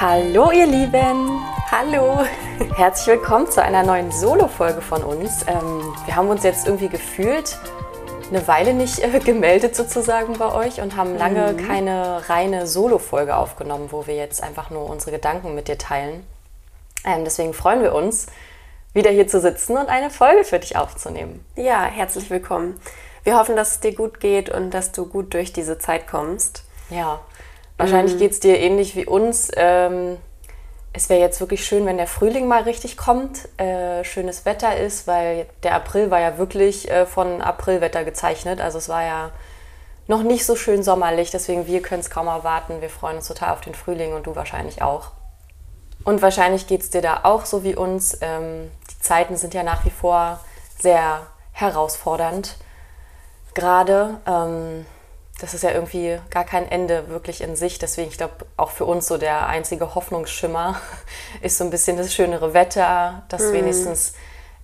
Hallo ihr Lieben! Hallo! Herzlich willkommen zu einer neuen Solo-Folge von uns. Ähm, wir haben uns jetzt irgendwie gefühlt eine Weile nicht äh, gemeldet sozusagen bei euch und haben lange mhm. keine reine Solo-Folge aufgenommen, wo wir jetzt einfach nur unsere Gedanken mit dir teilen. Ähm, deswegen freuen wir uns, wieder hier zu sitzen und eine Folge für dich aufzunehmen. Ja, herzlich willkommen. Wir hoffen, dass es dir gut geht und dass du gut durch diese Zeit kommst. Ja, wahrscheinlich mhm. geht es dir ähnlich wie uns. Ähm, es wäre jetzt wirklich schön, wenn der Frühling mal richtig kommt, äh, schönes Wetter ist, weil der April war ja wirklich äh, von Aprilwetter gezeichnet. Also es war ja noch nicht so schön sommerlich, deswegen wir können es kaum erwarten. Wir freuen uns total auf den Frühling und du wahrscheinlich auch. Und wahrscheinlich geht es dir da auch so wie uns. Ähm, die Zeiten sind ja nach wie vor sehr herausfordernd. Gerade, ähm, das ist ja irgendwie gar kein Ende wirklich in sich. Deswegen, ich glaube, auch für uns so der einzige Hoffnungsschimmer ist so ein bisschen das schönere Wetter, dass mhm. wenigstens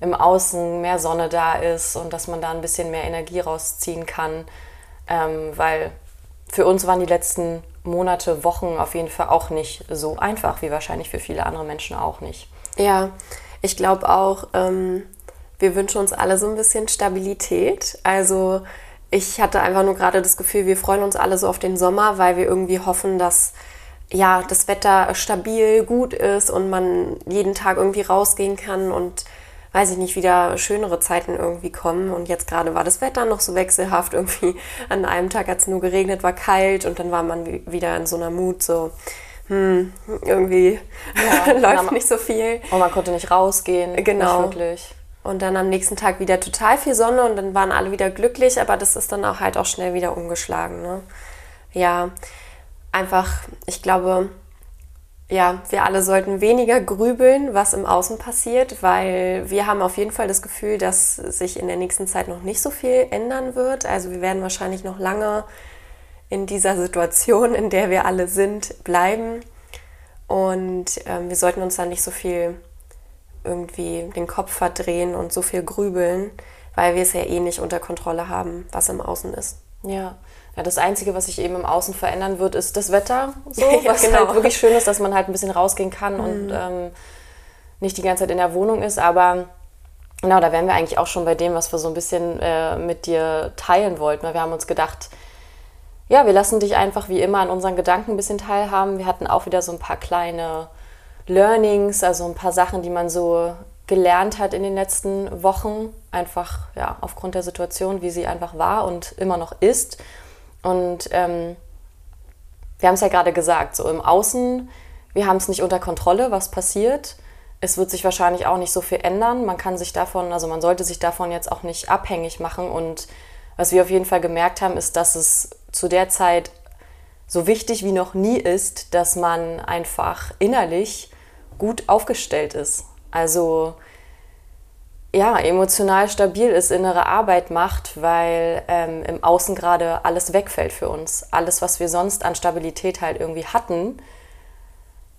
im Außen mehr Sonne da ist und dass man da ein bisschen mehr Energie rausziehen kann. Ähm, weil für uns waren die letzten Monate, Wochen auf jeden Fall auch nicht so einfach, wie wahrscheinlich für viele andere Menschen auch nicht. Ja, ich glaube auch, ähm, wir wünschen uns alle so ein bisschen Stabilität. Also ich hatte einfach nur gerade das Gefühl, wir freuen uns alle so auf den Sommer, weil wir irgendwie hoffen, dass ja das Wetter stabil, gut ist und man jeden Tag irgendwie rausgehen kann und weiß ich nicht, wieder schönere Zeiten irgendwie kommen. Und jetzt gerade war das Wetter noch so wechselhaft. Irgendwie an einem Tag hat es nur geregnet, war kalt und dann war man wieder in so einer Mut, so, hm, irgendwie ja, läuft nicht so viel. Und man konnte nicht rausgehen. Genau. Nicht wirklich. Und dann am nächsten Tag wieder total viel Sonne und dann waren alle wieder glücklich, aber das ist dann auch halt auch schnell wieder umgeschlagen. Ne? Ja, einfach, ich glaube, ja, wir alle sollten weniger grübeln, was im Außen passiert, weil wir haben auf jeden Fall das Gefühl, dass sich in der nächsten Zeit noch nicht so viel ändern wird. Also wir werden wahrscheinlich noch lange in dieser Situation, in der wir alle sind, bleiben. Und ähm, wir sollten uns dann nicht so viel irgendwie den Kopf verdrehen und so viel grübeln, weil wir es ja eh nicht unter Kontrolle haben, was im Außen ist. Ja, ja, das Einzige, was sich eben im Außen verändern wird, ist das Wetter. So, ja, was genau. halt wirklich schön ist, dass man halt ein bisschen rausgehen kann mhm. und ähm, nicht die ganze Zeit in der Wohnung ist. Aber genau, da wären wir eigentlich auch schon bei dem, was wir so ein bisschen äh, mit dir teilen wollten. Wir haben uns gedacht, ja, wir lassen dich einfach wie immer an unseren Gedanken ein bisschen teilhaben. Wir hatten auch wieder so ein paar kleine Learnings, also ein paar Sachen, die man so gelernt hat in den letzten Wochen, einfach ja, aufgrund der Situation, wie sie einfach war und immer noch ist. Und ähm, wir haben es ja gerade gesagt, so im Außen, wir haben es nicht unter Kontrolle, was passiert. Es wird sich wahrscheinlich auch nicht so viel ändern. Man kann sich davon, also man sollte sich davon jetzt auch nicht abhängig machen. Und was wir auf jeden Fall gemerkt haben, ist, dass es zu der Zeit so wichtig wie noch nie ist, dass man einfach innerlich gut aufgestellt ist. Also ja, emotional stabil ist, innere Arbeit macht, weil ähm, im Außen gerade alles wegfällt für uns. Alles, was wir sonst an Stabilität halt irgendwie hatten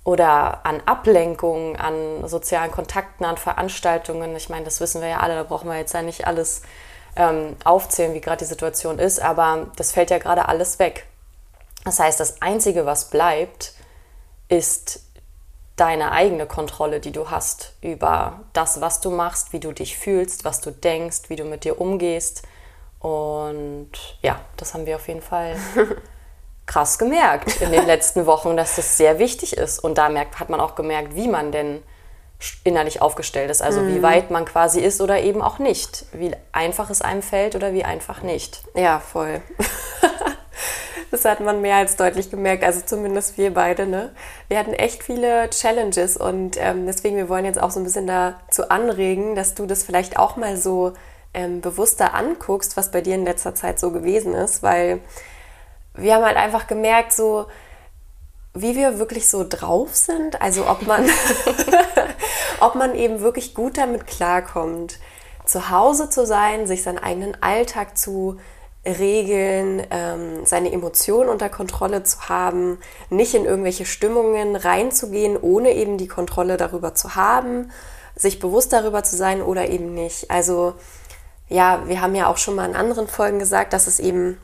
oder an Ablenkungen, an sozialen Kontakten, an Veranstaltungen. Ich meine, das wissen wir ja alle, da brauchen wir jetzt ja nicht alles ähm, aufzählen, wie gerade die Situation ist, aber das fällt ja gerade alles weg. Das heißt, das Einzige, was bleibt, ist deine eigene Kontrolle, die du hast über das, was du machst, wie du dich fühlst, was du denkst, wie du mit dir umgehst. Und ja, das haben wir auf jeden Fall krass gemerkt in den letzten Wochen, dass das sehr wichtig ist. Und da merkt, hat man auch gemerkt, wie man denn innerlich aufgestellt ist. Also mhm. wie weit man quasi ist oder eben auch nicht. Wie einfach es einem fällt oder wie einfach nicht. Ja, voll. Das hat man mehr als deutlich gemerkt, also zumindest wir beide. Ne? Wir hatten echt viele Challenges und ähm, deswegen, wir wollen jetzt auch so ein bisschen dazu anregen, dass du das vielleicht auch mal so ähm, bewusster anguckst, was bei dir in letzter Zeit so gewesen ist, weil wir haben halt einfach gemerkt, so wie wir wirklich so drauf sind, also ob man, ob man eben wirklich gut damit klarkommt, zu Hause zu sein, sich seinen eigenen Alltag zu Regeln, ähm, seine Emotionen unter Kontrolle zu haben, nicht in irgendwelche Stimmungen reinzugehen, ohne eben die Kontrolle darüber zu haben, sich bewusst darüber zu sein oder eben nicht. Also ja, wir haben ja auch schon mal in anderen Folgen gesagt, dass es eben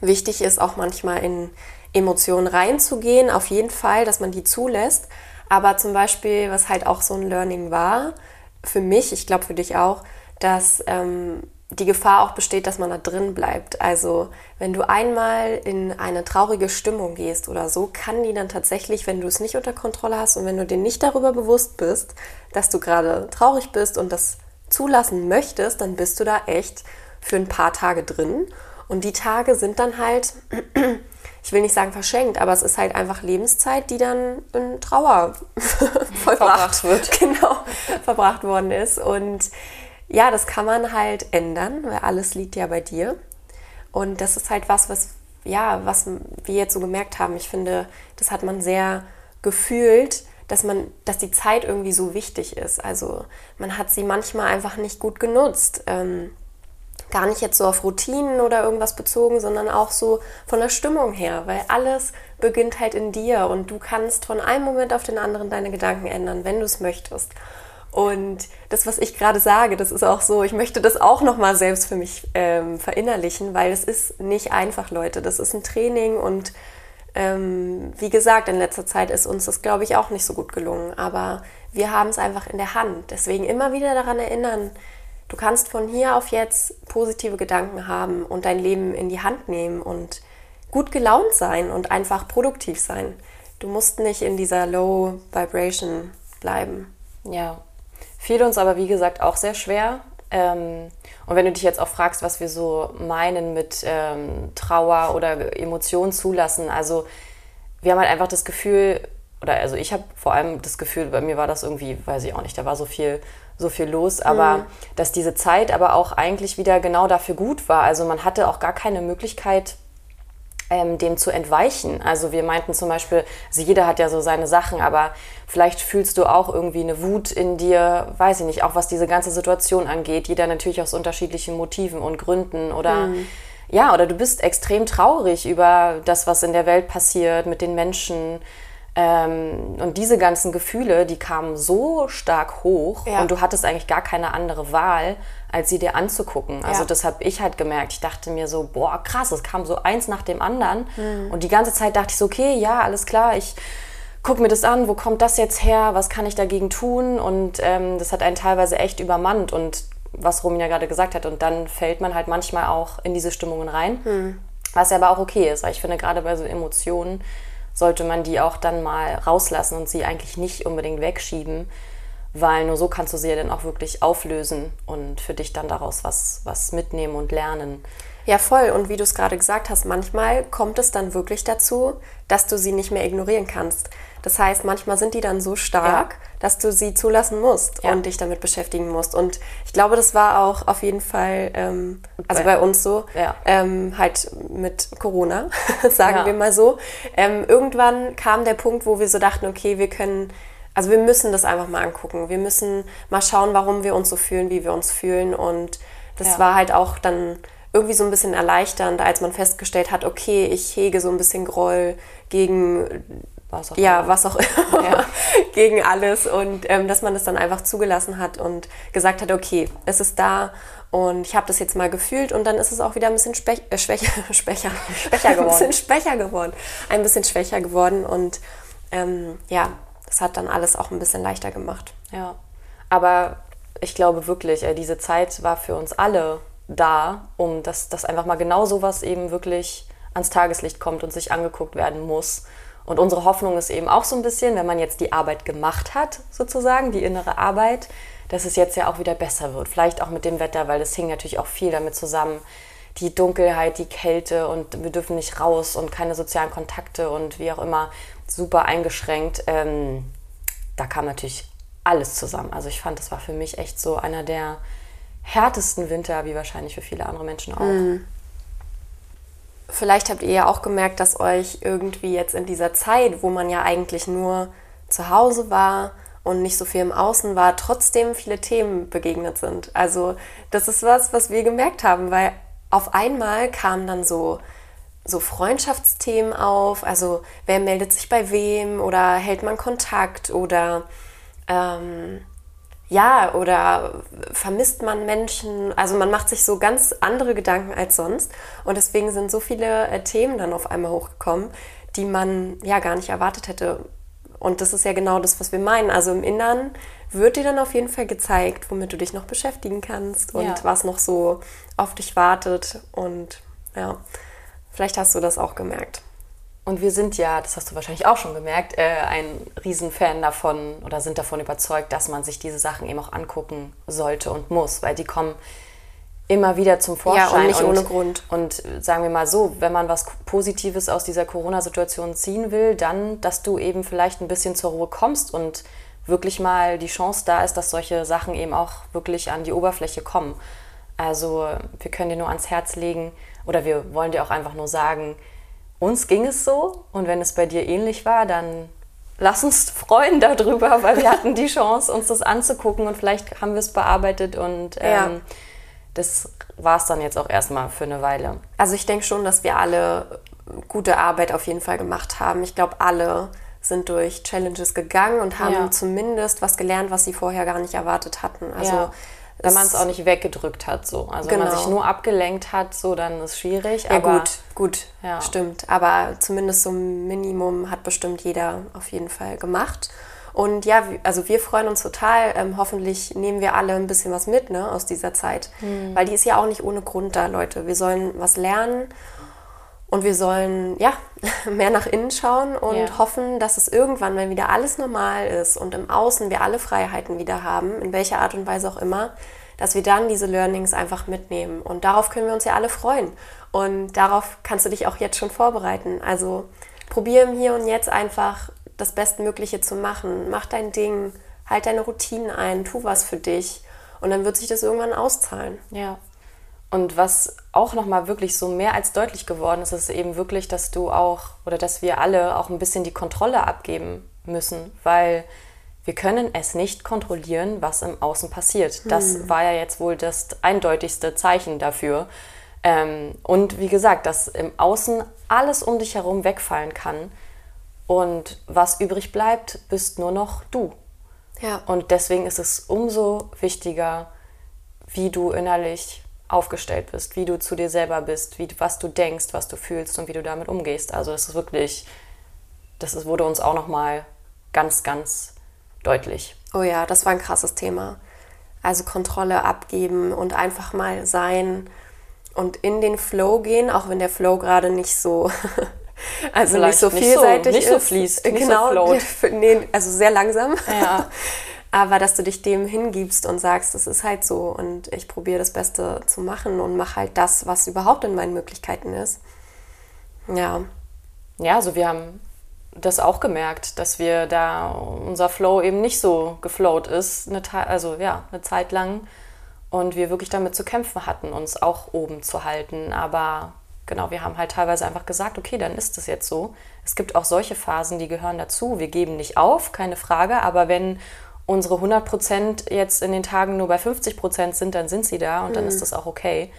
wichtig ist, auch manchmal in Emotionen reinzugehen, auf jeden Fall, dass man die zulässt. Aber zum Beispiel, was halt auch so ein Learning war, für mich, ich glaube für dich auch, dass ähm, die Gefahr auch besteht, dass man da drin bleibt. Also wenn du einmal in eine traurige Stimmung gehst oder so, kann die dann tatsächlich, wenn du es nicht unter Kontrolle hast und wenn du dir nicht darüber bewusst bist, dass du gerade traurig bist und das zulassen möchtest, dann bist du da echt für ein paar Tage drin. Und die Tage sind dann halt, ich will nicht sagen verschenkt, aber es ist halt einfach Lebenszeit, die dann in Trauer verbracht wird. Genau, verbracht worden ist. Und ja, das kann man halt ändern, weil alles liegt ja bei dir. Und das ist halt was, was, ja, was wir jetzt so gemerkt haben. Ich finde, das hat man sehr gefühlt, dass man, dass die Zeit irgendwie so wichtig ist. Also man hat sie manchmal einfach nicht gut genutzt. Ähm, gar nicht jetzt so auf Routinen oder irgendwas bezogen, sondern auch so von der Stimmung her, weil alles beginnt halt in dir und du kannst von einem Moment auf den anderen deine Gedanken ändern, wenn du es möchtest. Und das, was ich gerade sage, das ist auch so, ich möchte das auch nochmal selbst für mich ähm, verinnerlichen, weil es ist nicht einfach, Leute. Das ist ein Training und ähm, wie gesagt, in letzter Zeit ist uns das, glaube ich, auch nicht so gut gelungen. Aber wir haben es einfach in der Hand. Deswegen immer wieder daran erinnern, du kannst von hier auf jetzt positive Gedanken haben und dein Leben in die Hand nehmen und gut gelaunt sein und einfach produktiv sein. Du musst nicht in dieser Low Vibration bleiben. Ja, fiel uns aber wie gesagt auch sehr schwer. Ähm, und wenn du dich jetzt auch fragst, was wir so meinen mit ähm, Trauer oder Emotionen zulassen, also wir haben halt einfach das Gefühl, oder also ich habe vor allem das Gefühl, bei mir war das irgendwie, weiß ich auch nicht, da war so viel, so viel los, aber mhm. dass diese Zeit aber auch eigentlich wieder genau dafür gut war. Also man hatte auch gar keine Möglichkeit, ähm, dem zu entweichen. Also wir meinten zum Beispiel, also jeder hat ja so seine Sachen, aber vielleicht fühlst du auch irgendwie eine Wut in dir, weiß ich nicht, auch was diese ganze Situation angeht. Jeder natürlich aus unterschiedlichen Motiven und Gründen oder mhm. ja, oder du bist extrem traurig über das, was in der Welt passiert mit den Menschen. Ähm, und diese ganzen Gefühle, die kamen so stark hoch ja. und du hattest eigentlich gar keine andere Wahl, als sie dir anzugucken. Also ja. das habe ich halt gemerkt. Ich dachte mir so, boah, krass, es kam so eins nach dem anderen. Mhm. Und die ganze Zeit dachte ich so, okay, ja, alles klar, ich gucke mir das an, wo kommt das jetzt her, was kann ich dagegen tun? Und ähm, das hat einen teilweise echt übermannt. Und was Romin ja gerade gesagt hat, und dann fällt man halt manchmal auch in diese Stimmungen rein, mhm. was ja aber auch okay ist. Weil ich finde, gerade bei so Emotionen, sollte man die auch dann mal rauslassen und sie eigentlich nicht unbedingt wegschieben, weil nur so kannst du sie ja dann auch wirklich auflösen und für dich dann daraus was, was mitnehmen und lernen. Ja, voll. Und wie du es gerade gesagt hast, manchmal kommt es dann wirklich dazu, dass du sie nicht mehr ignorieren kannst. Das heißt, manchmal sind die dann so stark, ja. dass du sie zulassen musst ja. und dich damit beschäftigen musst. Und ich glaube, das war auch auf jeden Fall, ähm, also bei uns so, ja. ähm, halt mit Corona, sagen wir mal so. Ähm, irgendwann kam der Punkt, wo wir so dachten, okay, wir können, also wir müssen das einfach mal angucken. Wir müssen mal schauen, warum wir uns so fühlen, wie wir uns fühlen. Und das war halt auch dann irgendwie so ein bisschen erleichternd, als man festgestellt hat, okay, ich hege so ein bisschen Groll gegen was auch ja, immer. was auch immer, ja. gegen alles und ähm, dass man das dann einfach zugelassen hat und gesagt hat, okay, es ist da und ich habe das jetzt mal gefühlt und dann ist es auch wieder ein bisschen spech, äh, schwächer, schwächer, schwächer geworden. ein bisschen schwächer geworden, ein bisschen schwächer geworden und ähm, ja, das hat dann alles auch ein bisschen leichter gemacht. Ja, aber ich glaube wirklich, äh, diese Zeit war für uns alle da, um dass, dass einfach mal genau sowas eben wirklich ans Tageslicht kommt und sich angeguckt werden muss. Und unsere Hoffnung ist eben auch so ein bisschen, wenn man jetzt die Arbeit gemacht hat, sozusagen, die innere Arbeit, dass es jetzt ja auch wieder besser wird. Vielleicht auch mit dem Wetter, weil das hing natürlich auch viel damit zusammen. Die Dunkelheit, die Kälte und wir dürfen nicht raus und keine sozialen Kontakte und wie auch immer, super eingeschränkt. Ähm, da kam natürlich alles zusammen. Also ich fand, das war für mich echt so einer der härtesten Winter, wie wahrscheinlich für viele andere Menschen auch. Mhm. Vielleicht habt ihr ja auch gemerkt, dass euch irgendwie jetzt in dieser Zeit, wo man ja eigentlich nur zu Hause war und nicht so viel im Außen war, trotzdem viele Themen begegnet sind. Also das ist was, was wir gemerkt haben, weil auf einmal kamen dann so so Freundschaftsthemen auf, also wer meldet sich bei wem oder hält man Kontakt oder ähm, ja, oder vermisst man Menschen? Also man macht sich so ganz andere Gedanken als sonst. Und deswegen sind so viele äh, Themen dann auf einmal hochgekommen, die man ja gar nicht erwartet hätte. Und das ist ja genau das, was wir meinen. Also im Innern wird dir dann auf jeden Fall gezeigt, womit du dich noch beschäftigen kannst und ja. was noch so auf dich wartet. Und ja, vielleicht hast du das auch gemerkt. Und wir sind ja, das hast du wahrscheinlich auch schon gemerkt, äh, ein Riesenfan davon oder sind davon überzeugt, dass man sich diese Sachen eben auch angucken sollte und muss, weil die kommen immer wieder zum Vorschein. Ja, und nicht und, ohne Grund. Und sagen wir mal so, wenn man was Positives aus dieser Corona-Situation ziehen will, dann, dass du eben vielleicht ein bisschen zur Ruhe kommst und wirklich mal die Chance da ist, dass solche Sachen eben auch wirklich an die Oberfläche kommen. Also wir können dir nur ans Herz legen oder wir wollen dir auch einfach nur sagen, uns ging es so und wenn es bei dir ähnlich war, dann lass uns freuen darüber, weil wir hatten die Chance, uns das anzugucken und vielleicht haben wir es bearbeitet und ähm, ja. das war es dann jetzt auch erstmal für eine Weile. Also ich denke schon, dass wir alle gute Arbeit auf jeden Fall gemacht haben. Ich glaube, alle sind durch Challenges gegangen und haben ja. zumindest was gelernt, was sie vorher gar nicht erwartet hatten. Also ja. Wenn man es auch nicht weggedrückt hat, so. Also genau. wenn man sich genau. nur abgelenkt hat, so, dann ist es schwierig. Ja, aber, gut, gut, ja. stimmt. Aber zumindest so ein Minimum hat bestimmt jeder auf jeden Fall gemacht. Und ja, also wir freuen uns total. Ähm, hoffentlich nehmen wir alle ein bisschen was mit ne, aus dieser Zeit. Hm. Weil die ist ja auch nicht ohne Grund da, Leute. Wir sollen was lernen und wir sollen ja mehr nach innen schauen und ja. hoffen, dass es irgendwann, wenn wieder alles normal ist und im Außen wir alle Freiheiten wieder haben, in welcher Art und Weise auch immer, dass wir dann diese Learnings einfach mitnehmen. Und darauf können wir uns ja alle freuen. Und darauf kannst du dich auch jetzt schon vorbereiten. Also probier im Hier und Jetzt einfach das Bestmögliche zu machen. Mach dein Ding, halt deine Routinen ein, tu was für dich. Und dann wird sich das irgendwann auszahlen. Ja. Und was auch nochmal wirklich so mehr als deutlich geworden ist, ist eben wirklich, dass du auch oder dass wir alle auch ein bisschen die Kontrolle abgeben müssen, weil wir können es nicht kontrollieren, was im Außen passiert. Das hm. war ja jetzt wohl das eindeutigste Zeichen dafür. Ähm, und wie gesagt, dass im Außen alles um dich herum wegfallen kann und was übrig bleibt, bist nur noch du. Ja. Und deswegen ist es umso wichtiger, wie du innerlich aufgestellt bist, wie du zu dir selber bist, wie, was du denkst, was du fühlst und wie du damit umgehst. Also das ist wirklich, das ist, wurde uns auch nochmal ganz, ganz deutlich. Oh ja, das war ein krasses Thema. Also Kontrolle abgeben und einfach mal sein und in den Flow gehen, auch wenn der Flow gerade nicht so, also Vielleicht nicht so vielseitig nicht so, nicht ist. so fließt, genau, nicht so nee, also sehr langsam. Ja. aber dass du dich dem hingibst und sagst, es ist halt so und ich probiere das Beste zu machen und mache halt das, was überhaupt in meinen Möglichkeiten ist. Ja. Ja, also wir haben das auch gemerkt, dass wir da unser Flow eben nicht so geflowt ist, eine, also ja, eine Zeit lang und wir wirklich damit zu kämpfen hatten, uns auch oben zu halten. Aber genau, wir haben halt teilweise einfach gesagt, okay, dann ist es jetzt so. Es gibt auch solche Phasen, die gehören dazu. Wir geben nicht auf, keine Frage, aber wenn unsere 100 Prozent jetzt in den Tagen nur bei 50 Prozent sind, dann sind sie da und dann mhm. ist das auch okay.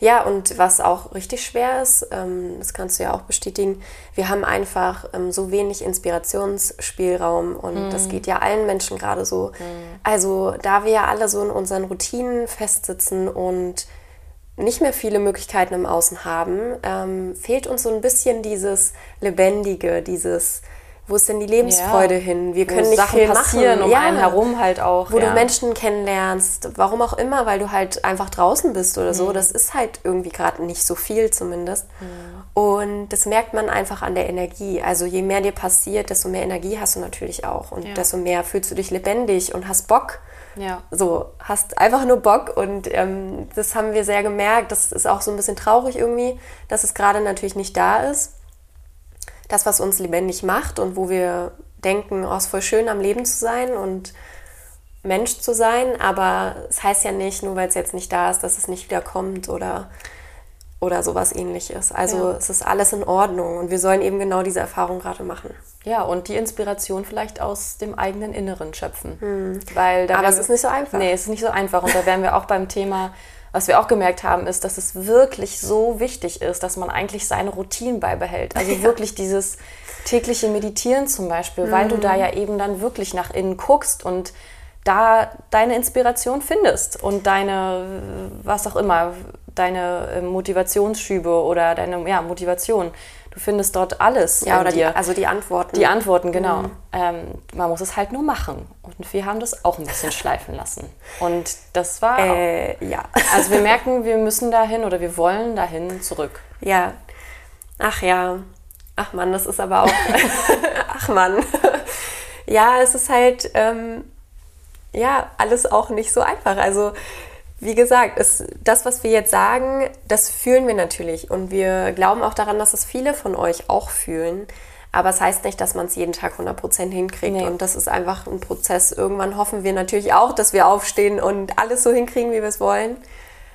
Ja, und was auch richtig schwer ist, ähm, das kannst du ja auch bestätigen, wir haben einfach ähm, so wenig Inspirationsspielraum und mm. das geht ja allen Menschen gerade so. Mm. Also da wir ja alle so in unseren Routinen festsitzen und nicht mehr viele Möglichkeiten im Außen haben, ähm, fehlt uns so ein bisschen dieses Lebendige, dieses wo ist denn die Lebensfreude ja. hin? Wir können nicht Sachen viel passieren machen. um ja. einen herum halt auch. Wo ja. du Menschen kennenlernst, warum auch immer, weil du halt einfach draußen bist oder so. Mhm. Das ist halt irgendwie gerade nicht so viel zumindest. Mhm. Und das merkt man einfach an der Energie. Also je mehr dir passiert, desto mehr Energie hast du natürlich auch. Und desto mehr fühlst du dich lebendig und hast Bock. Ja. So, hast einfach nur Bock und ähm, das haben wir sehr gemerkt. Das ist auch so ein bisschen traurig irgendwie, dass es gerade natürlich nicht da ist das, was uns lebendig macht und wo wir denken, oh, es ist voll schön am Leben zu sein und Mensch zu sein, aber es heißt ja nicht, nur weil es jetzt nicht da ist, dass es nicht wieder kommt oder, oder sowas ähnliches. Also ja. es ist alles in Ordnung und wir sollen eben genau diese Erfahrung gerade machen. Ja, und die Inspiration vielleicht aus dem eigenen Inneren schöpfen. Hm. Weil aber es ist nicht so einfach. Nee, es ist nicht so einfach. Und da wären wir auch beim Thema was wir auch gemerkt haben, ist, dass es wirklich so wichtig ist, dass man eigentlich seine Routinen beibehält. Also ja. wirklich dieses tägliche Meditieren zum Beispiel, mhm. weil du da mhm. ja eben dann wirklich nach innen guckst und da deine Inspiration findest und deine, was auch immer, deine äh, Motivationsschübe oder deine ja, Motivation, Du findest dort alles. Ja, oder die, also die Antworten. Die Antworten, genau. Mhm. Ähm, man muss es halt nur machen. Und wir haben das auch ein bisschen schleifen lassen. Und das war. Äh, ja. Also wir merken, wir müssen dahin oder wir wollen dahin zurück. Ja. Ach ja. Ach Mann, das ist aber auch. Ach Mann. ja, es ist halt. Ähm, ja, alles auch nicht so einfach. Also wie gesagt, es, das, was wir jetzt sagen, das fühlen wir natürlich. Und wir glauben auch daran, dass es viele von euch auch fühlen. Aber es das heißt nicht, dass man es jeden Tag 100% hinkriegt. Nee. Und das ist einfach ein Prozess. Irgendwann hoffen wir natürlich auch, dass wir aufstehen und alles so hinkriegen, wie wir es wollen.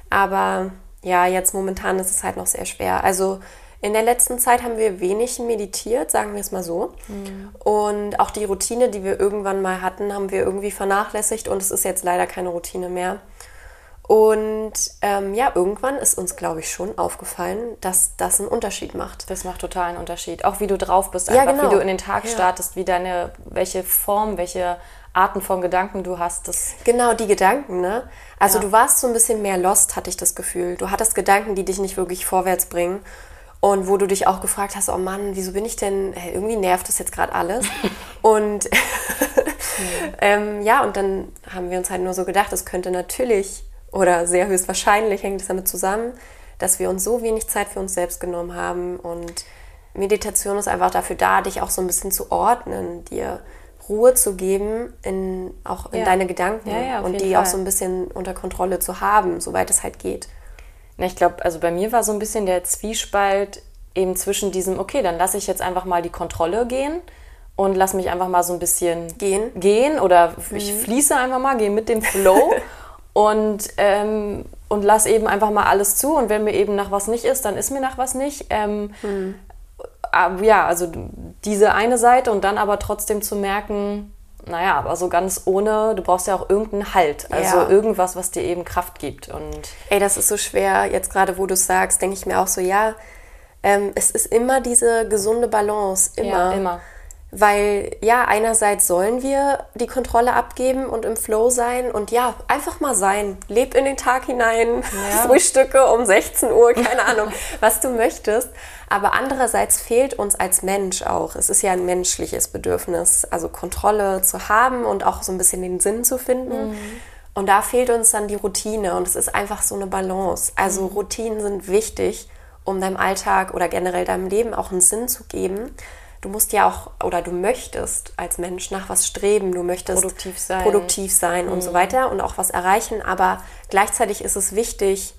Aber ja, jetzt momentan ist es halt noch sehr schwer. Also in der letzten Zeit haben wir wenig meditiert, sagen wir es mal so. Mhm. Und auch die Routine, die wir irgendwann mal hatten, haben wir irgendwie vernachlässigt und es ist jetzt leider keine Routine mehr. Und ähm, ja, irgendwann ist uns, glaube ich, schon aufgefallen, dass das einen Unterschied macht. Das macht total einen Unterschied. Auch wie du drauf bist, einfach ja, genau. wie du in den Tag ja. startest, wie deine, welche Form, welche Arten von Gedanken du hast. Das genau, die Gedanken, ne? Also ja. du warst so ein bisschen mehr lost, hatte ich das Gefühl. Du hattest Gedanken, die dich nicht wirklich vorwärts bringen. Und wo du dich auch gefragt hast, oh Mann, wieso bin ich denn, hey, irgendwie nervt das jetzt gerade alles. und ähm, ja, und dann haben wir uns halt nur so gedacht, es könnte natürlich oder sehr höchstwahrscheinlich hängt es damit zusammen, dass wir uns so wenig Zeit für uns selbst genommen haben. Und Meditation ist einfach dafür da, dich auch so ein bisschen zu ordnen, dir Ruhe zu geben, in, auch in ja. deine Gedanken ja, ja, und die Fall. auch so ein bisschen unter Kontrolle zu haben, soweit es halt geht. Na, ich glaube, also bei mir war so ein bisschen der Zwiespalt eben zwischen diesem, okay, dann lasse ich jetzt einfach mal die Kontrolle gehen und lass mich einfach mal so ein bisschen gehen, gehen oder mhm. ich fließe einfach mal, gehe mit dem Flow und, ähm, und lass eben einfach mal alles zu. Und wenn mir eben nach was nicht ist, dann ist mir nach was nicht. Ähm, hm. Ja, also diese eine Seite und dann aber trotzdem zu merken, naja, aber so ganz ohne, du brauchst ja auch irgendeinen Halt. Also ja. irgendwas, was dir eben Kraft gibt. Und Ey, das ist so schwer. Jetzt gerade, wo du es sagst, denke ich mir auch so, ja, ähm, es ist immer diese gesunde Balance. Immer. Ja, immer. Weil ja, einerseits sollen wir die Kontrolle abgeben und im Flow sein und ja, einfach mal sein. Leb in den Tag hinein, ja. Frühstücke um 16 Uhr, keine Ahnung, was du möchtest. Aber andererseits fehlt uns als Mensch auch, es ist ja ein menschliches Bedürfnis, also Kontrolle zu haben und auch so ein bisschen den Sinn zu finden. Mhm. Und da fehlt uns dann die Routine und es ist einfach so eine Balance. Also mhm. Routinen sind wichtig, um deinem Alltag oder generell deinem Leben auch einen Sinn zu geben du musst ja auch oder du möchtest als Mensch nach was streben, du möchtest produktiv sein, produktiv sein mhm. und so mhm. weiter und auch was erreichen, aber gleichzeitig ist es wichtig,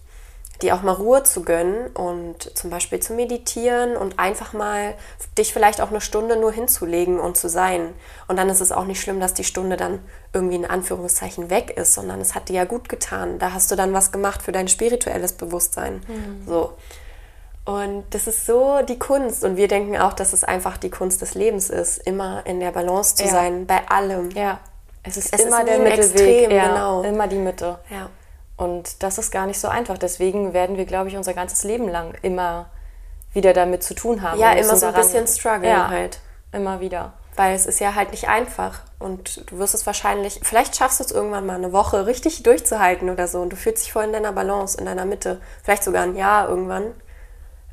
dir auch mal Ruhe zu gönnen und zum Beispiel zu meditieren und einfach mal dich vielleicht auch eine Stunde nur hinzulegen und zu sein. Und dann ist es auch nicht schlimm, dass die Stunde dann irgendwie in Anführungszeichen weg ist, sondern es hat dir ja gut getan. Da hast du dann was gemacht für dein spirituelles Bewusstsein. Mhm. So. Und das ist so die Kunst. Und wir denken auch, dass es einfach die Kunst des Lebens ist, immer in der Balance zu ja. sein, bei allem. Ja, es ist es immer ist der Mittelweg. Extrem, ja, genau. Immer die Mitte. Ja. Und das ist gar nicht so einfach. Deswegen werden wir, glaube ich, unser ganzes Leben lang immer wieder damit zu tun haben. Ja, immer so ein bisschen struggle ja, halt. Immer wieder. Weil es ist ja halt nicht einfach. Und du wirst es wahrscheinlich, vielleicht schaffst du es irgendwann mal eine Woche richtig durchzuhalten oder so. Und du fühlst dich voll in deiner Balance, in deiner Mitte. Vielleicht sogar ein Jahr irgendwann.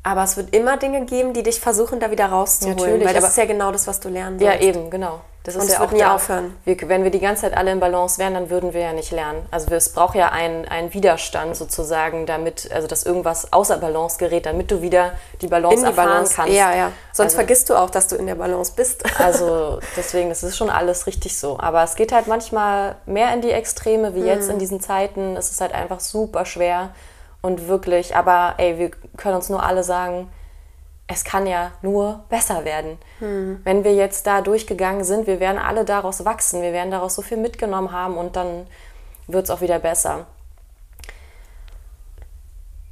Aber es wird immer Dinge geben, die dich versuchen, da wieder rauszuholen. Natürlich, weil das ist ja genau das, was du lernen willst. Ja, eben, genau. Das ist und ja es wird auch nie aufhören. Wir, wenn wir die ganze Zeit alle in Balance wären, dann würden wir ja nicht lernen. Also es braucht ja einen, einen Widerstand sozusagen, damit, also dass irgendwas außer Balance gerät, damit du wieder die Balance in die erfahren Balance. kannst. Ja, ja. Sonst also, vergisst du auch, dass du in der Balance bist. Also deswegen, das ist schon alles richtig so. Aber es geht halt manchmal mehr in die Extreme, wie mhm. jetzt in diesen Zeiten. Es ist halt einfach super schwer und wirklich, aber ey, wir können uns nur alle sagen, es kann ja nur besser werden. Hm. Wenn wir jetzt da durchgegangen sind, wir werden alle daraus wachsen, wir werden daraus so viel mitgenommen haben und dann wird es auch wieder besser.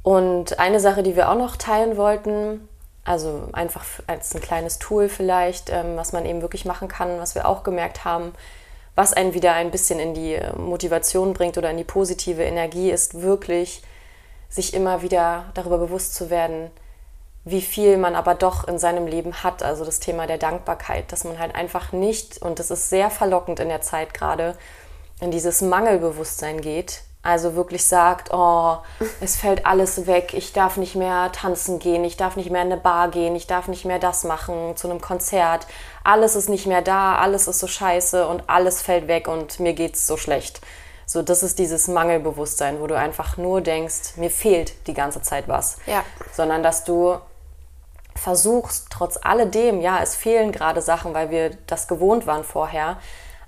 Und eine Sache, die wir auch noch teilen wollten, also einfach als ein kleines Tool vielleicht, ähm, was man eben wirklich machen kann, was wir auch gemerkt haben, was einen wieder ein bisschen in die Motivation bringt oder in die positive Energie, ist wirklich sich immer wieder darüber bewusst zu werden, wie viel man aber doch in seinem Leben hat. Also das Thema der Dankbarkeit, dass man halt einfach nicht, und das ist sehr verlockend in der Zeit gerade, in dieses Mangelbewusstsein geht, Also wirklich sagt, oh, es fällt alles weg, ich darf nicht mehr tanzen gehen, ich darf nicht mehr in eine Bar gehen, ich darf nicht mehr das machen zu einem Konzert. Alles ist nicht mehr da, alles ist so scheiße und alles fällt weg und mir geht's so schlecht. So, das ist dieses Mangelbewusstsein, wo du einfach nur denkst, mir fehlt die ganze Zeit was. Ja. Sondern dass du versuchst, trotz alledem, ja, es fehlen gerade Sachen, weil wir das gewohnt waren vorher,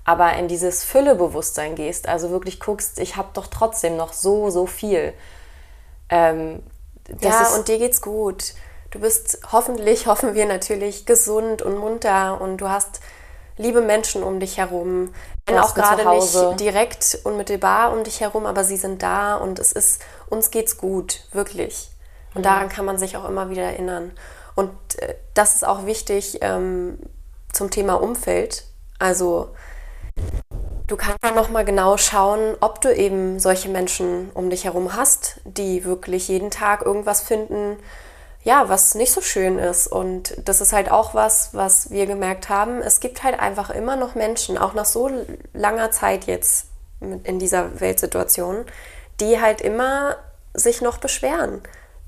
aber in dieses Füllebewusstsein gehst, also wirklich guckst, ich habe doch trotzdem noch so, so viel. Ähm, ja, und dir geht's gut. Du bist hoffentlich, hoffen wir natürlich, gesund und munter und du hast liebe Menschen um dich herum. Wenn auch gerade nicht direkt unmittelbar um dich herum, aber sie sind da und es ist, uns geht's gut, wirklich. Und mhm. daran kann man sich auch immer wieder erinnern. Und äh, das ist auch wichtig ähm, zum Thema Umfeld. Also Du kannst dann nochmal genau schauen, ob du eben solche Menschen um dich herum hast, die wirklich jeden Tag irgendwas finden, ja, was nicht so schön ist. Und das ist halt auch was, was wir gemerkt haben. Es gibt halt einfach immer noch Menschen, auch nach so langer Zeit jetzt in dieser Weltsituation, die halt immer sich noch beschweren,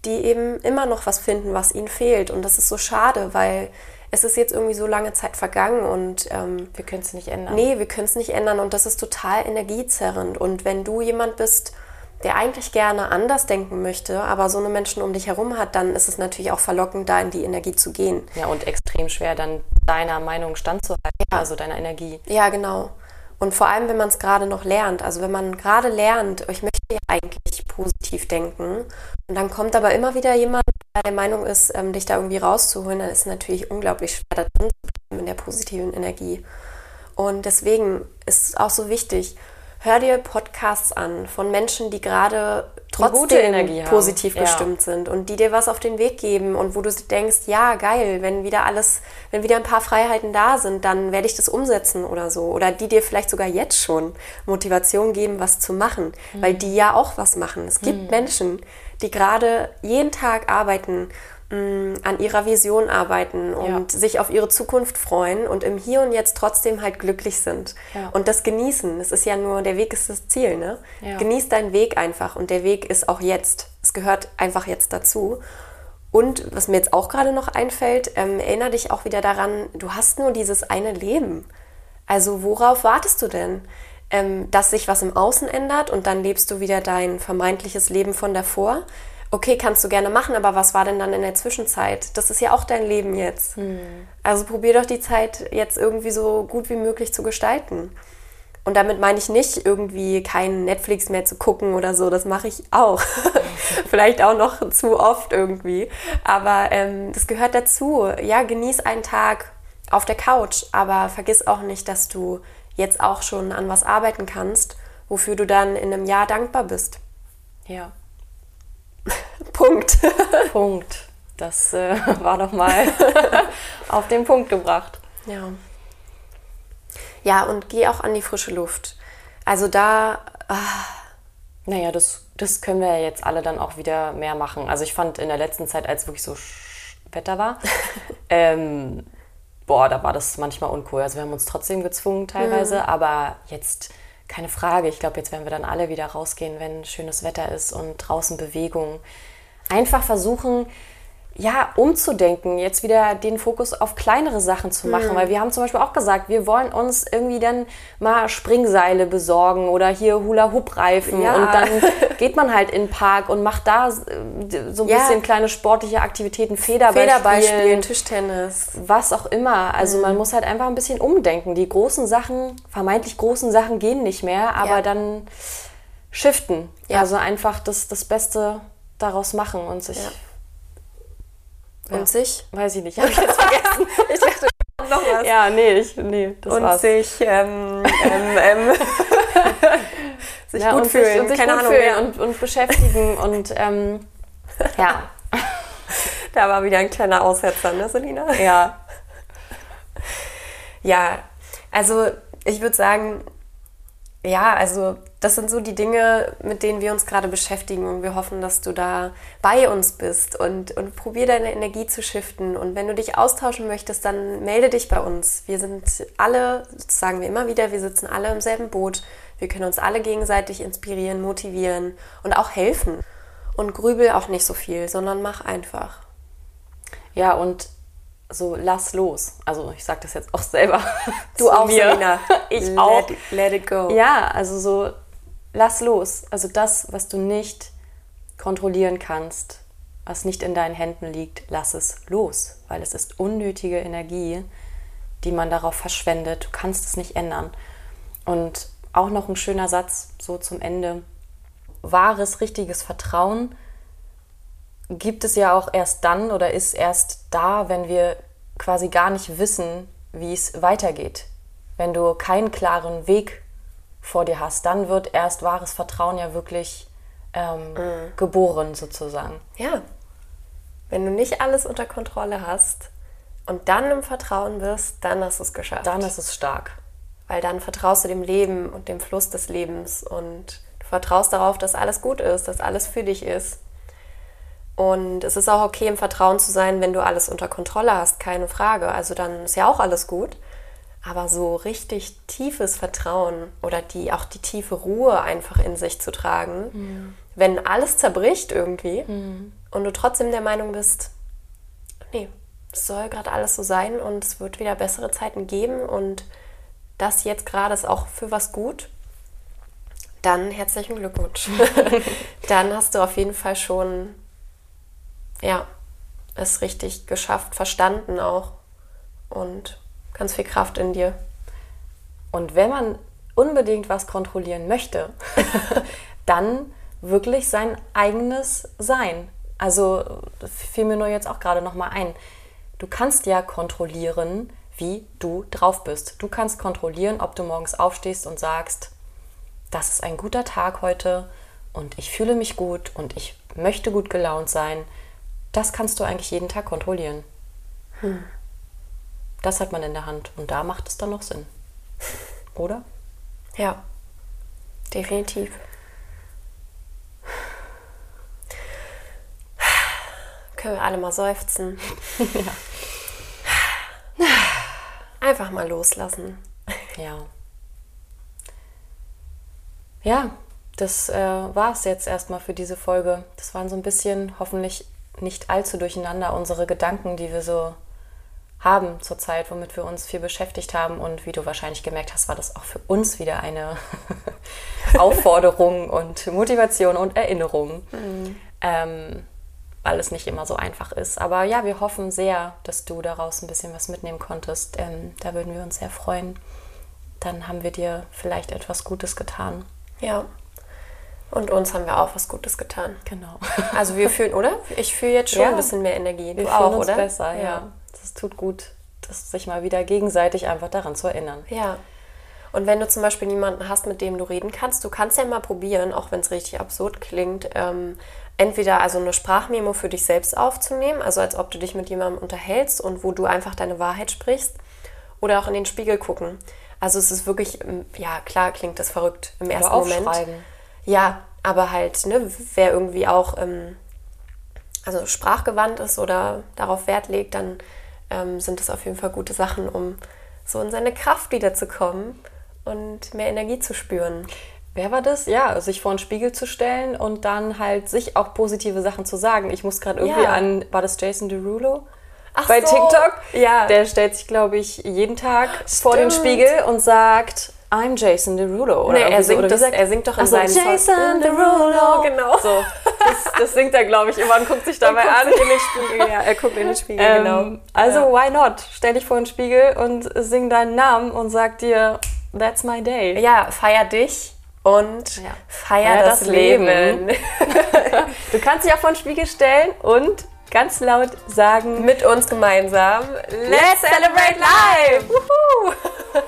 die eben immer noch was finden, was ihnen fehlt. Und das ist so schade, weil es ist jetzt irgendwie so lange Zeit vergangen und ähm, wir können es nicht ändern. Nee, wir können es nicht ändern und das ist total energiezerrend. Und wenn du jemand bist, der eigentlich gerne anders denken möchte, aber so eine Menschen um dich herum hat, dann ist es natürlich auch verlockend, da in die Energie zu gehen. Ja, und extrem schwer, dann deiner Meinung standzuhalten, ja. also deiner Energie. Ja, genau. Und vor allem, wenn man es gerade noch lernt, also wenn man gerade lernt, ich möchte ja eigentlich positiv denken, und dann kommt aber immer wieder jemand, der der Meinung ist, ähm, dich da irgendwie rauszuholen, dann ist es natürlich unglaublich schwer, da drin zu bleiben in der positiven Energie. Und deswegen ist es auch so wichtig, hör dir Podcasts an von Menschen, die gerade trotzdem positiv ja. gestimmt sind und die dir was auf den Weg geben und wo du denkst, ja, geil, wenn wieder alles, wenn wieder ein paar Freiheiten da sind, dann werde ich das umsetzen oder so. Oder die dir vielleicht sogar jetzt schon Motivation geben, was zu machen, mhm. weil die ja auch was machen. Es gibt mhm. Menschen, die gerade jeden Tag arbeiten an ihrer Vision arbeiten und ja. sich auf ihre Zukunft freuen und im Hier und Jetzt trotzdem halt glücklich sind. Ja. Und das genießen. Es ist ja nur, der Weg ist das Ziel, ne? Ja. Genieß deinen Weg einfach und der Weg ist auch jetzt. Es gehört einfach jetzt dazu. Und was mir jetzt auch gerade noch einfällt, ähm, erinnere dich auch wieder daran, du hast nur dieses eine Leben. Also worauf wartest du denn? Ähm, dass sich was im Außen ändert und dann lebst du wieder dein vermeintliches Leben von davor? Okay, kannst du gerne machen, aber was war denn dann in der Zwischenzeit? Das ist ja auch dein Leben jetzt. Hm. Also probier doch die Zeit jetzt irgendwie so gut wie möglich zu gestalten. Und damit meine ich nicht irgendwie kein Netflix mehr zu gucken oder so, das mache ich auch. Vielleicht auch noch zu oft irgendwie. Aber ähm, das gehört dazu. Ja, genieß einen Tag auf der Couch, aber vergiss auch nicht, dass du jetzt auch schon an was arbeiten kannst, wofür du dann in einem Jahr dankbar bist. Ja. Punkt. Punkt. Das äh, war doch mal auf den Punkt gebracht. Ja. Ja, und geh auch an die frische Luft. Also da. Ah. Naja, das, das können wir ja jetzt alle dann auch wieder mehr machen. Also ich fand in der letzten Zeit, als wirklich so Wetter war, ähm, boah, da war das manchmal uncool. Also wir haben uns trotzdem gezwungen teilweise, mhm. aber jetzt keine Frage. Ich glaube, jetzt werden wir dann alle wieder rausgehen, wenn schönes Wetter ist und draußen Bewegung. Einfach versuchen, ja, umzudenken, jetzt wieder den Fokus auf kleinere Sachen zu machen. Mhm. Weil wir haben zum Beispiel auch gesagt, wir wollen uns irgendwie dann mal Springseile besorgen oder hier Hula-Hoop-Reifen. Ja. Und dann geht man halt in den Park und macht da so ein ja. bisschen kleine sportliche Aktivitäten, Federball, Federball spielen, spielen, Tischtennis. Was auch immer. Also mhm. man muss halt einfach ein bisschen umdenken. Die großen Sachen, vermeintlich großen Sachen gehen nicht mehr, aber ja. dann shiften. Also einfach das, das Beste daraus machen und sich und ja. sich? Weiß ich nicht, habe ich jetzt vergessen. ich dachte, noch was. Ja, nee, ich, nee das und war's. sich, ähm, ähm, ähm, sich ja, gut und fühlen, sich, und sich keine Ahnung, fühlen und, und beschäftigen und ähm, ja. Da war wieder ein kleiner Aussetzer, ne, Selina? Ja. Ja, also ich würde sagen, ja, also das sind so die Dinge, mit denen wir uns gerade beschäftigen und wir hoffen, dass du da bei uns bist und, und probier deine Energie zu shiften. Und wenn du dich austauschen möchtest, dann melde dich bei uns. Wir sind alle, das sagen wir immer wieder, wir sitzen alle im selben Boot. Wir können uns alle gegenseitig inspirieren, motivieren und auch helfen. Und grübel auch nicht so viel, sondern mach einfach. Ja, und so lass los. Also ich sage das jetzt auch selber. Du auch, mir. Selina. Ich let, auch. Let it go. Ja, also so lass los. Also das, was du nicht kontrollieren kannst, was nicht in deinen Händen liegt, lass es los, weil es ist unnötige Energie, die man darauf verschwendet. Du kannst es nicht ändern. Und auch noch ein schöner Satz so zum Ende. Wahres, richtiges Vertrauen gibt es ja auch erst dann oder ist erst da, wenn wir quasi gar nicht wissen, wie es weitergeht. Wenn du keinen klaren Weg vor dir hast, dann wird erst wahres Vertrauen ja wirklich ähm, mhm. geboren sozusagen. Ja. Wenn du nicht alles unter Kontrolle hast und dann im Vertrauen wirst, dann hast du es geschafft. Dann ist es stark. Weil dann vertraust du dem Leben und dem Fluss des Lebens und du vertraust darauf, dass alles gut ist, dass alles für dich ist. Und es ist auch okay, im Vertrauen zu sein, wenn du alles unter Kontrolle hast, keine Frage. Also dann ist ja auch alles gut. Aber so richtig tiefes Vertrauen oder die, auch die tiefe Ruhe einfach in sich zu tragen, mhm. wenn alles zerbricht irgendwie mhm. und du trotzdem der Meinung bist, nee, es soll gerade alles so sein und es wird wieder bessere Zeiten geben und das jetzt gerade ist auch für was gut, dann herzlichen Glückwunsch. dann hast du auf jeden Fall schon, ja, es richtig geschafft, verstanden auch und ganz viel Kraft in dir. Und wenn man unbedingt was kontrollieren möchte, dann wirklich sein eigenes Sein. Also fiel mir nur jetzt auch gerade noch mal ein. Du kannst ja kontrollieren, wie du drauf bist. Du kannst kontrollieren, ob du morgens aufstehst und sagst, das ist ein guter Tag heute und ich fühle mich gut und ich möchte gut gelaunt sein. Das kannst du eigentlich jeden Tag kontrollieren. Hm. Das hat man in der Hand und da macht es dann noch Sinn. Oder? Ja, definitiv. Können wir alle mal seufzen? ja. Einfach mal loslassen. Ja. Ja, das äh, war es jetzt erstmal für diese Folge. Das waren so ein bisschen hoffentlich nicht allzu durcheinander unsere Gedanken, die wir so haben zurzeit, womit wir uns viel beschäftigt haben. Und wie du wahrscheinlich gemerkt hast, war das auch für uns wieder eine Aufforderung und Motivation und Erinnerung, mhm. ähm, weil es nicht immer so einfach ist. Aber ja, wir hoffen sehr, dass du daraus ein bisschen was mitnehmen konntest. Ähm, da würden wir uns sehr freuen. Dann haben wir dir vielleicht etwas Gutes getan. Ja. Und uns haben wir auch was Gutes getan. Genau. Also wir fühlen, oder? Ich fühle jetzt schon ja. ein bisschen mehr Energie. Du wir auch, oder? besser, ja. ja tut gut, das sich mal wieder gegenseitig einfach daran zu erinnern. Ja. Und wenn du zum Beispiel niemanden hast, mit dem du reden kannst, du kannst ja mal probieren, auch wenn es richtig absurd klingt, ähm, entweder also eine Sprachmemo für dich selbst aufzunehmen, also als ob du dich mit jemandem unterhältst und wo du einfach deine Wahrheit sprichst, oder auch in den Spiegel gucken. Also es ist wirklich, ähm, ja klar klingt das verrückt im ersten oder Moment. Ja, aber halt, ne, wer irgendwie auch ähm, also sprachgewandt ist oder darauf Wert legt, dann ähm, sind das auf jeden Fall gute Sachen, um so in seine Kraft wiederzukommen und mehr Energie zu spüren. Wer war das? Ja, sich vor den Spiegel zu stellen und dann halt sich auch positive Sachen zu sagen. Ich muss gerade irgendwie ja. an, war das Jason Derulo? Ach bei so. TikTok? Ja. Der stellt sich, glaube ich, jeden Tag Stimmt. vor den Spiegel und sagt, I'm Jason Derulo. Oder nee, er singt, so, das, er singt doch in so, seinen Jason Derulo, genau. So, das, das singt er, glaube ich, immer und guckt sich dabei an. in den Spiegel, ja, er guckt in den Spiegel, ähm, genau. Also, ja. why not? Stell dich vor den Spiegel und sing deinen Namen und sag dir, that's my day. Ja, feier dich und ja. feier, feier das, das, Leben. Leben. du kannst dich auch vor den Spiegel stellen und ganz laut sagen. Mit uns gemeinsam. Let's celebrate life! Woohoo!